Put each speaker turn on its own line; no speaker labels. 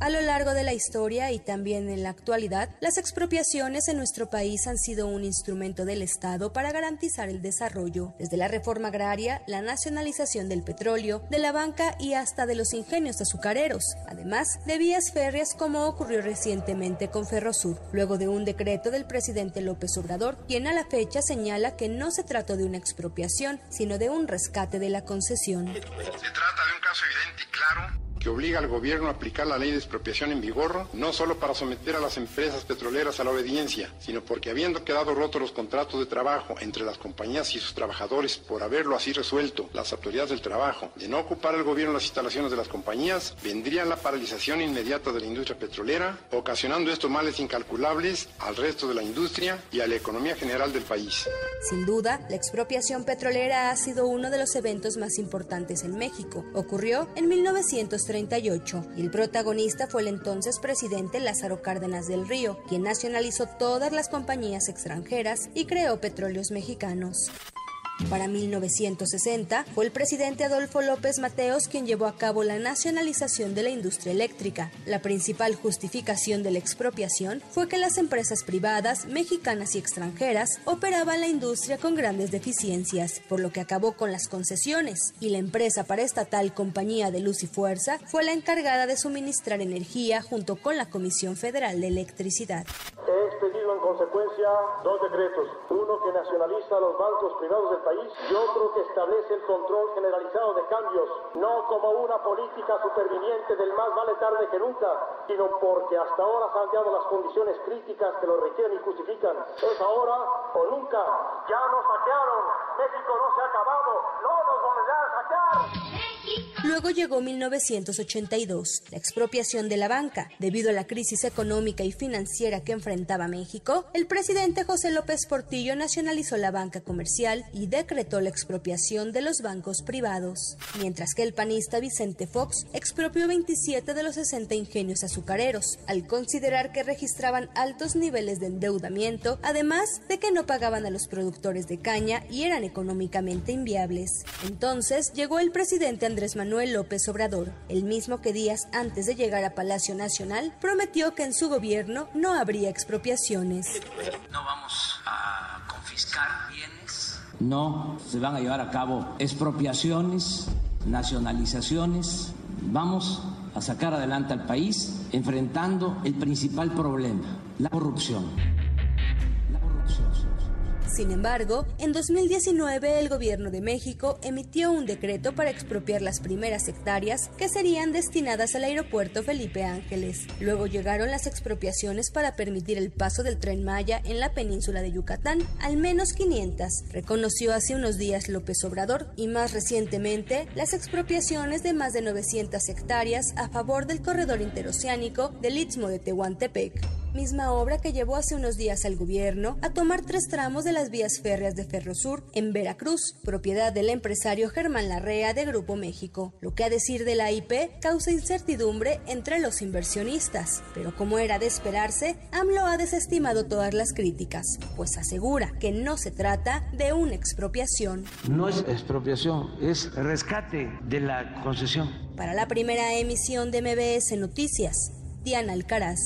A lo largo de la historia y también en la actualidad, las expropiaciones en nuestro país han sido un instrumento del Estado para garantizar el desarrollo, desde la reforma agraria, la nacionalización del petróleo, de la banca y hasta de los ingenios azucareros, además de vías férreas como ocurrió recientemente con Ferrosur, luego de un decreto del presidente López Obrador, quien a la fecha señala que no se trató de una expropiación, sino de un rescate de la concesión.
Se trata de un caso evidente y claro que obliga al gobierno a aplicar la ley de expropiación en vigor, no solo para someter a las empresas petroleras a la obediencia, sino porque habiendo quedado rotos los contratos de trabajo entre las compañías y sus trabajadores por haberlo así resuelto las autoridades del trabajo, de no ocupar el gobierno las instalaciones de las compañías, vendría la paralización inmediata de la industria petrolera, ocasionando estos males incalculables al resto de la industria y a la economía general del país.
Sin duda, la expropiación petrolera ha sido uno de los eventos más importantes en México. Ocurrió en 1930 y el protagonista fue el entonces presidente Lázaro Cárdenas del Río, quien nacionalizó todas las compañías extranjeras y creó petróleos mexicanos. Para 1960 fue el presidente Adolfo López Mateos quien llevó a cabo la nacionalización de la industria eléctrica. La principal justificación de la expropiación fue que las empresas privadas, mexicanas y extranjeras, operaban la industria con grandes deficiencias, por lo que acabó con las concesiones, y la empresa paraestatal Compañía de Luz y Fuerza fue la encargada de suministrar energía junto con la Comisión Federal de Electricidad.
Consecuencia dos decretos, uno que nacionaliza los bancos privados del país y otro que establece el control generalizado de cambios, no como una política superviniente del más vale tarde que nunca, sino porque hasta ahora se han dado las condiciones críticas que lo requieren y justifican. Es ahora o nunca. Ya nos saquearon. México no se ha acabado. No nos volverán a saquear.
Luego llegó 1982, la expropiación de la banca. Debido a la crisis económica y financiera que enfrentaba México, el presidente José López Portillo nacionalizó la banca comercial y decretó la expropiación de los bancos privados, mientras que el panista Vicente Fox expropió 27 de los 60 ingenios azucareros, al considerar que registraban altos niveles de endeudamiento, además de que no pagaban a los productores de caña y eran económicamente inviables. Entonces llegó el presidente Andrés Manuel López Obrador, el mismo que días antes de llegar a Palacio Nacional prometió que en su gobierno no habría expropiaciones.
No vamos a confiscar bienes. No se van a llevar a cabo expropiaciones, nacionalizaciones. Vamos a sacar adelante al país enfrentando el principal problema, la corrupción.
Sin embargo, en 2019 el gobierno de México emitió un decreto para expropiar las primeras hectáreas que serían destinadas al aeropuerto Felipe Ángeles. Luego llegaron las expropiaciones para permitir el paso del tren Maya en la península de Yucatán, al menos 500, reconoció hace unos días López Obrador, y más recientemente las expropiaciones de más de 900 hectáreas a favor del corredor interoceánico del Istmo de Tehuantepec misma obra que llevó hace unos días al gobierno a tomar tres tramos de las vías férreas de Ferrosur en Veracruz, propiedad del empresario Germán Larrea de Grupo México, lo que a decir de la IP causa incertidumbre entre los inversionistas. Pero como era de esperarse, AMLO ha desestimado todas las críticas, pues asegura que no se trata de una expropiación.
No es expropiación, es rescate de la concesión.
Para la primera emisión de MBS Noticias, Diana Alcaraz.